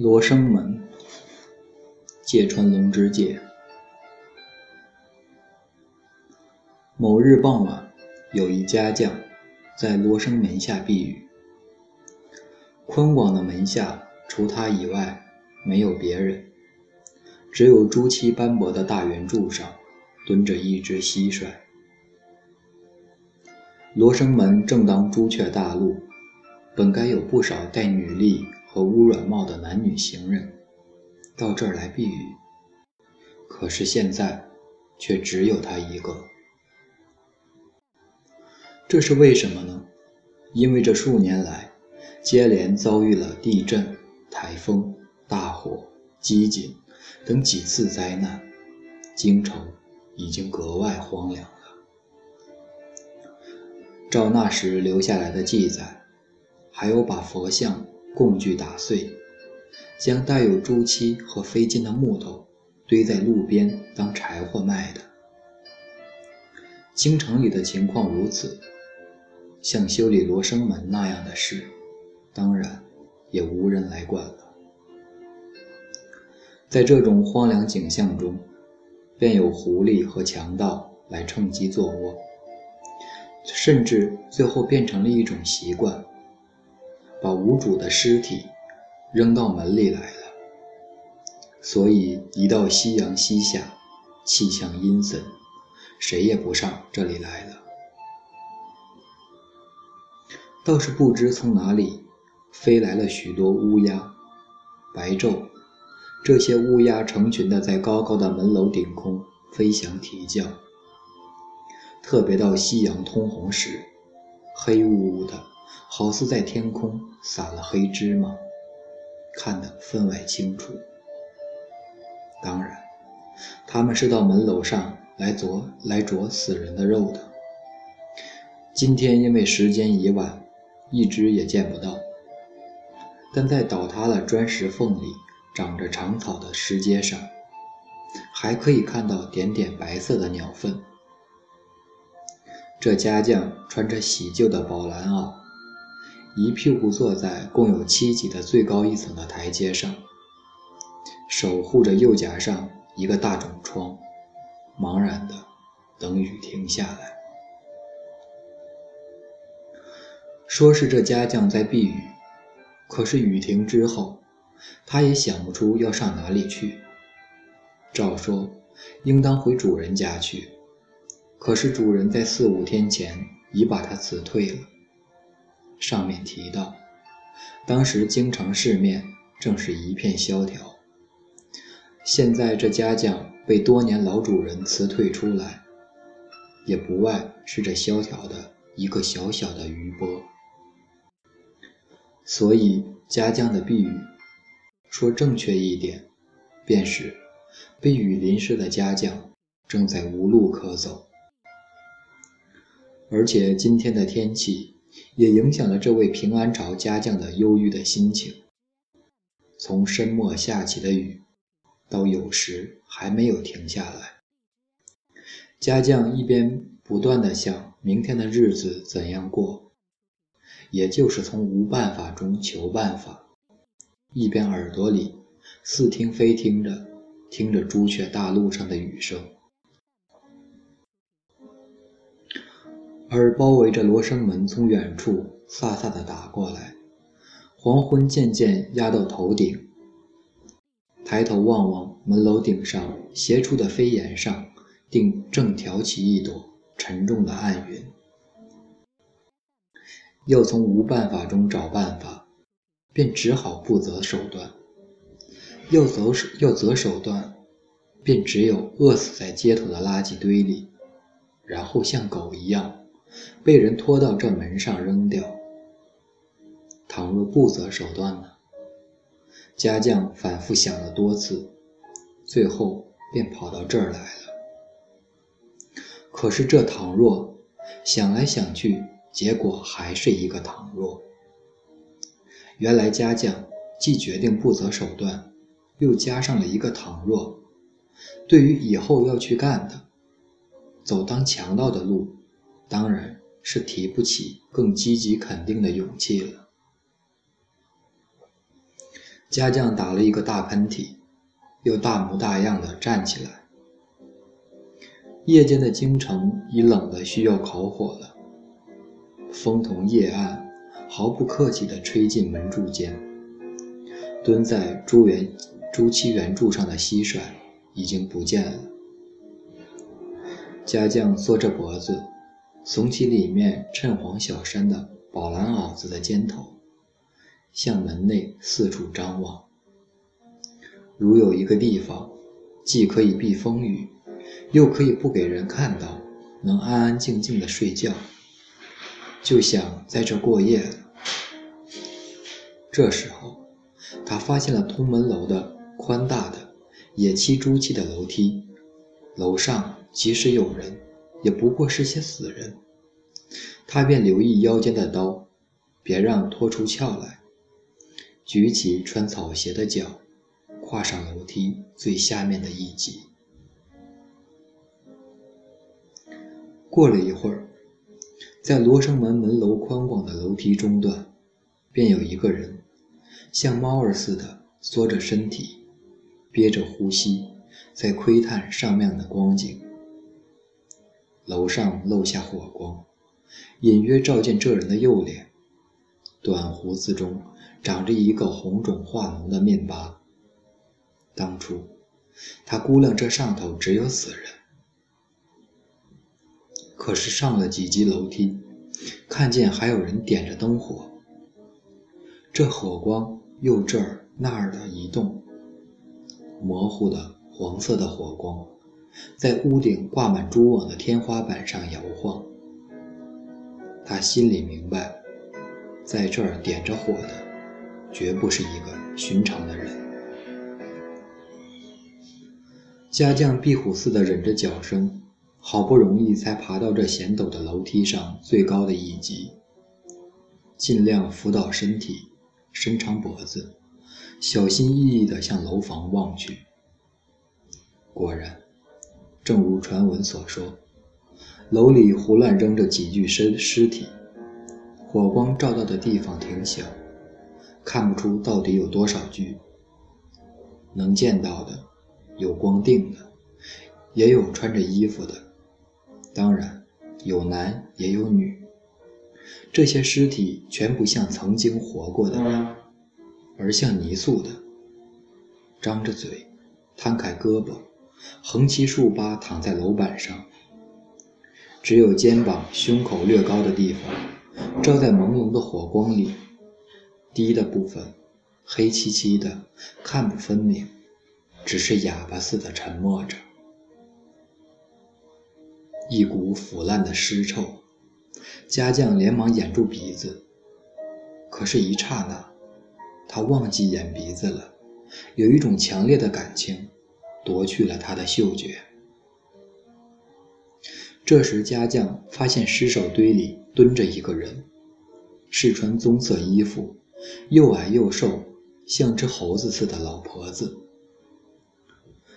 罗生门，芥川龙之介。某日傍晚，有一家将在罗生门下避雨。宽广的门下，除他以外，没有别人，只有朱漆斑驳的大圆柱上蹲着一只蟋蟀。罗生门正当朱雀大路，本该有不少带女笠。和乌软帽的男女行人到这儿来避雨，可是现在却只有他一个。这是为什么呢？因为这数年来接连遭遇了地震、台风、大火、饥馑等几次灾难，京城已经格外荒凉了。照那时留下来的记载，还有把佛像。工具打碎，将带有朱漆和飞金的木头堆在路边当柴火卖的。京城里的情况如此，像修理罗生门那样的事，当然也无人来管了。在这种荒凉景象中，便有狐狸和强盗来趁机作窝，甚至最后变成了一种习惯。把无主的尸体扔到门里来了，所以一到夕阳西下，气象阴森，谁也不上这里来了。倒是不知从哪里飞来了许多乌鸦，白昼，这些乌鸦成群的在高高的门楼顶空飞翔啼叫，特别到夕阳通红时，黑乌乌的。好似在天空撒了黑芝麻，看得分外清楚。当然，他们是到门楼上来啄来啄死人的肉的。今天因为时间已晚，一只也见不到。但在倒塌了砖石缝里长着长草的石阶上，还可以看到点点白色的鸟粪。这家将穿着洗旧的宝蓝袄。一屁股坐在共有七级的最高一层的台阶上，守护着右颊上一个大肿疮，茫然的等雨停下来。说是这家将在避雨，可是雨停之后，他也想不出要上哪里去。照说应当回主人家去，可是主人在四五天前已把他辞退了。上面提到，当时京城市面正是一片萧条。现在这家将被多年老主人辞退出来，也不外是这萧条的一个小小的余波。所以家将的避雨，说正确一点，便是被雨淋湿的家将正在无路可走，而且今天的天气。也影响了这位平安朝家将的忧郁的心情。从深末下起的雨，到有时还没有停下来，家将一边不断地想明天的日子怎样过，也就是从无办法中求办法，一边耳朵里似听非听着听着朱雀大路上的雨声。而包围着罗生门，从远处飒飒地打过来，黄昏渐渐压到头顶。抬头望望门楼顶上斜出的飞檐上，定正挑起一朵沉重的暗云。要从无办法中找办法，便只好不择手段；要择手要择手段，便只有饿死在街头的垃圾堆里，然后像狗一样。被人拖到这门上扔掉。倘若不择手段呢？家将反复想了多次，最后便跑到这儿来了。可是这倘若想来想去，结果还是一个倘若。原来家将既决定不择手段，又加上了一个倘若。对于以后要去干的，走当强盗的路。当然是提不起更积极肯定的勇气了。家将打了一个大喷嚏，又大模大样的站起来。夜间的京城已冷得需要烤火了，风同夜暗，毫不客气地吹进门柱间。蹲在朱元朱漆圆柱上的蟋蟀已经不见了。家将缩着脖子，耸起里面衬黄小衫的宝蓝袄子的肩头，向门内四处张望。如有一个地方，既可以避风雨。又可以不给人看到，能安安静静的睡觉，就想在这过夜了。这时候，他发现了通门楼的宽大的野漆朱漆的楼梯，楼上即使有人，也不过是些死人。他便留意腰间的刀，别让拖出鞘来，举起穿草鞋的脚，跨上楼梯最下面的一级。过了一会儿，在罗生门门楼宽广的楼梯中段，便有一个人，像猫儿似的缩着身体，憋着呼吸，在窥探上面的光景。楼上漏下火光，隐约照见这人的右脸，短胡子中长着一个红肿化脓的面疤。当初，他估量这上头只有死人。可是上了几级楼梯，看见还有人点着灯火。这火光又这儿那儿的移动，模糊的黄色的火光，在屋顶挂满蛛网的天花板上摇晃。他心里明白，在这儿点着火的，绝不是一个寻常的人。家将壁虎似的忍着脚声。好不容易才爬到这险陡的楼梯上最高的一级，尽量扶倒身体，伸长脖子，小心翼翼地向楼房望去。果然，正如传闻所说，楼里胡乱扔着几具尸尸体，火光照到的地方挺小，看不出到底有多少具。能见到的，有光腚的，也有穿着衣服的。当然，有男也有女。这些尸体全不像曾经活过的人，而像泥塑的，张着嘴，摊开胳膊，横七竖八躺在楼板上。只有肩膀、胸口略高的地方，照在朦胧的火光里，低的部分黑漆漆的，看不分明，只是哑巴似的沉默着。一股腐烂的尸臭，家将连忙掩住鼻子。可是，一刹那，他忘记掩鼻子了。有一种强烈的感情夺去了他的嗅觉。这时，家将发现尸首堆里蹲着一个人，是穿棕色衣服、又矮又瘦、像只猴子似的老婆子。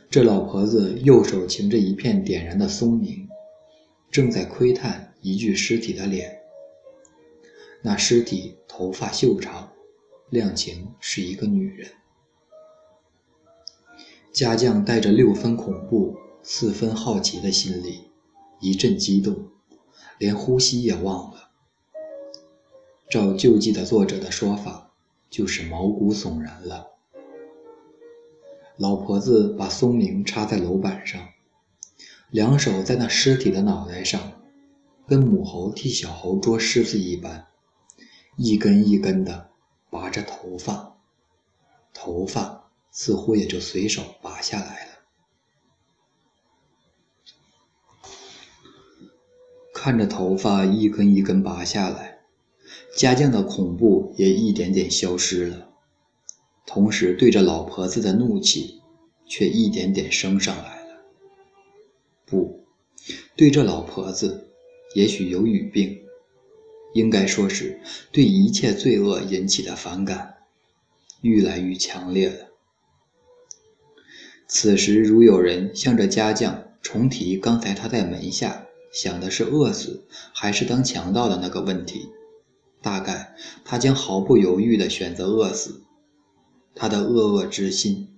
这老婆子右手擎着一片点燃的松明。正在窥探一具尸体的脸，那尸体头发秀长，量情是一个女人。家将带着六分恐怖、四分好奇的心理，一阵激动，连呼吸也忘了。照旧记的作者的说法，就是毛骨悚然了。老婆子把松明插在楼板上。两手在那尸体的脑袋上，跟母猴替小猴捉虱子一般，一根一根的拔着头发，头发似乎也就随手拔下来了。看着头发一根一根拔下来，家将的恐怖也一点点消失了，同时对着老婆子的怒气却一点点升上来了。不，对这老婆子，也许有语病，应该说是对一切罪恶引起的反感，愈来愈强烈了。此时，如有人向着家将重提刚才他在门下想的是饿死还是当强盗的那个问题，大概他将毫不犹豫地选择饿死。他的恶恶之心，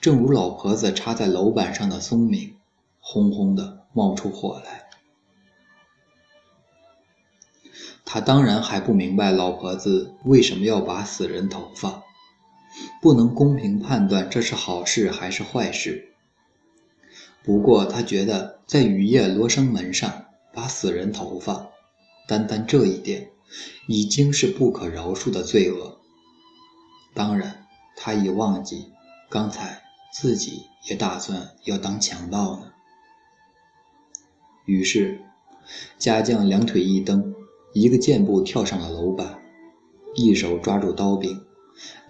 正如老婆子插在楼板上的松明，轰轰的冒出火来。他当然还不明白老婆子为什么要拔死人头发，不能公平判断这是好事还是坏事。不过他觉得在雨夜罗生门上拔死人头发，单单这一点已经是不可饶恕的罪恶。当然，他已忘记刚才自己也打算要当强盗呢。于是，家将两腿一蹬。一个箭步跳上了楼板，一手抓住刀柄，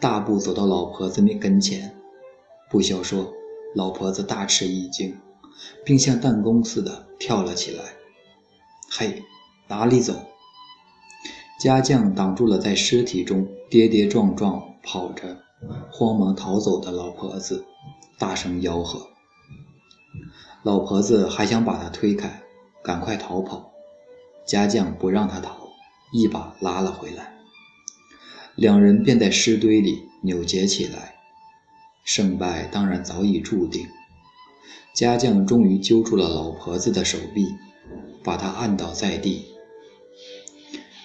大步走到老婆子面跟前。不消说，老婆子大吃一惊，并像弹弓似的跳了起来。嘿，哪里走？家将挡住了在尸体中跌跌撞撞跑着、慌忙逃走的老婆子，大声吆喝。老婆子还想把他推开，赶快逃跑。家将不让他逃，一把拉了回来。两人便在尸堆里扭结起来。胜败当然早已注定。家将终于揪住了老婆子的手臂，把她按倒在地。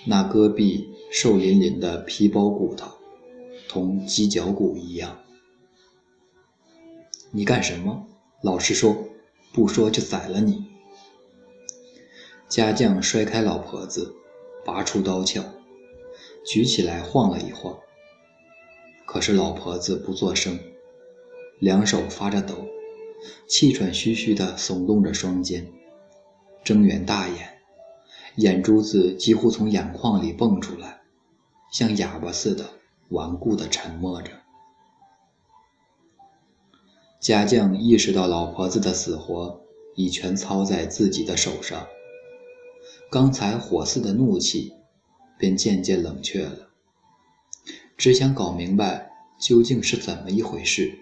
那戈壁瘦淋淋的皮包骨头，同鸡脚骨一样。你干什么？老实说，不说就宰了你。家将摔开老婆子，拔出刀鞘，举起来晃了一晃。可是老婆子不作声，两手发着抖，气喘吁吁地耸动着双肩，睁圆大眼，眼珠子几乎从眼眶里蹦出来，像哑巴似的顽固地沉默着。家将意识到老婆子的死活已全操在自己的手上。刚才火似的怒气，便渐渐冷却了。只想搞明白究竟是怎么一回事，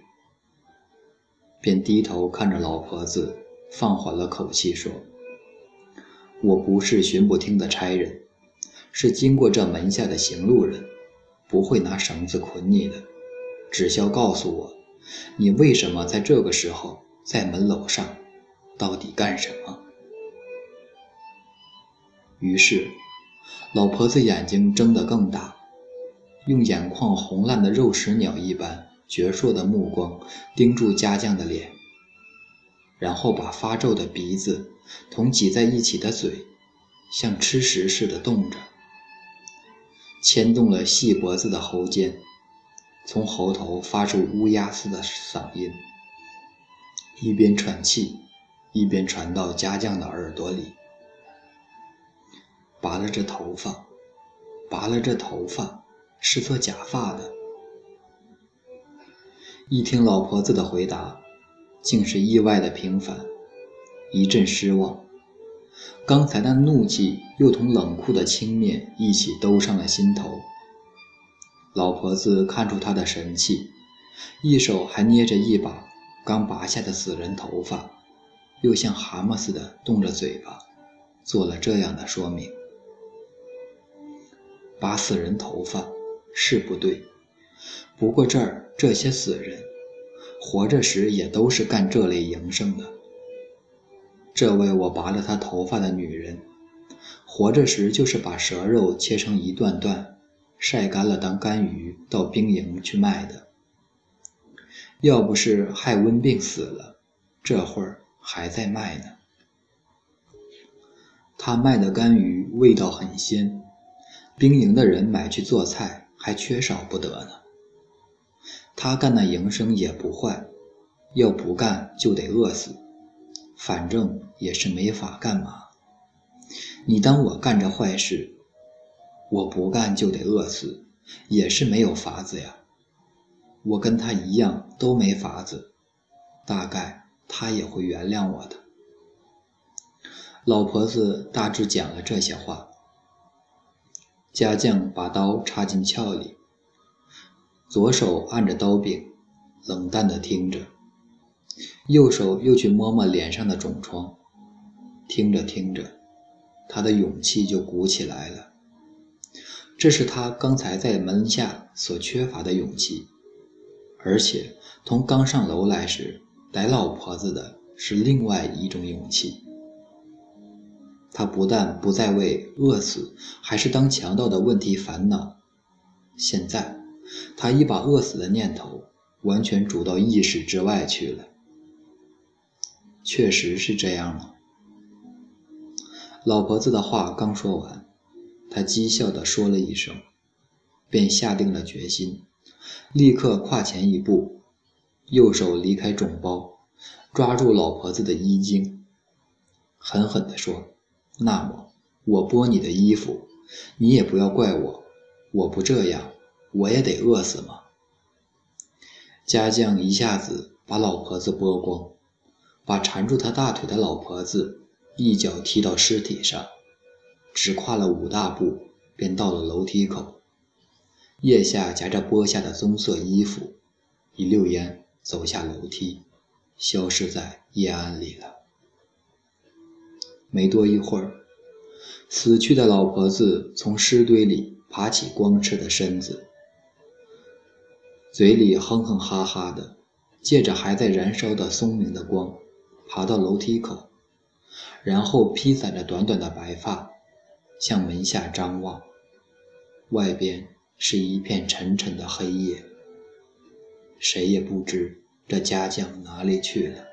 便低头看着老婆子，放缓了口气说：“我不是巡捕厅的差人，是经过这门下的行路人，不会拿绳子捆你的。只需要告诉我，你为什么在这个时候在门楼上，到底干什么？”于是，老婆子眼睛睁得更大，用眼眶红烂的肉食鸟一般矍铄的目光盯住家将的脸，然后把发皱的鼻子同挤在一起的嘴，像吃食似的动着，牵动了细脖子的喉尖，从喉头发出乌鸦似的嗓音，一边喘气，一边传到家将的耳朵里。拔了这头发，拔了这头发，是做假发的。一听老婆子的回答，竟是意外的平凡，一阵失望。刚才那怒气又同冷酷的轻蔑一起兜上了心头。老婆子看出他的神气，一手还捏着一把刚拔下的死人头发，又像蛤蟆似的动着嘴巴，做了这样的说明。拔死人头发是不对，不过这儿这些死人，活着时也都是干这类营生的。这位我拔了他头发的女人，活着时就是把蛇肉切成一段段，晒干了当干鱼到兵营去卖的。要不是害瘟病死了，这会儿还在卖呢。他卖的干鱼味道很鲜。兵营的人买去做菜还缺少不得呢。他干那营生也不坏，要不干就得饿死，反正也是没法干嘛。你当我干这坏事，我不干就得饿死，也是没有法子呀。我跟他一样都没法子，大概他也会原谅我的。老婆子大致讲了这些话。家将把刀插进鞘里，左手按着刀柄，冷淡地听着；右手又去摸摸脸上的肿疮，听着听着，他的勇气就鼓起来了。这是他刚才在门下所缺乏的勇气。而且同刚上楼来时逮老婆子的是另外一种勇气。他不但不再为饿死还是当强盗的问题烦恼，现在他已把饿死的念头完全逐到意识之外去了。确实是这样了。老婆子的话刚说完，他讥笑地说了一声，便下定了决心，立刻跨前一步，右手离开肿包，抓住老婆子的衣襟，狠狠地说。那么，我剥你的衣服，你也不要怪我。我不这样，我也得饿死吗？家将一下子把老婆子剥光，把缠住他大腿的老婆子一脚踢到尸体上，只跨了五大步，便到了楼梯口。腋下夹着剥下的棕色衣服，一溜烟走下楼梯，消失在夜暗里了。没多一会儿，死去的老婆子从尸堆里爬起光赤的身子，嘴里哼哼哈哈的，借着还在燃烧的松明的光，爬到楼梯口，然后披散着短短的白发，向门下张望。外边是一片沉沉的黑夜，谁也不知这家将哪里去了。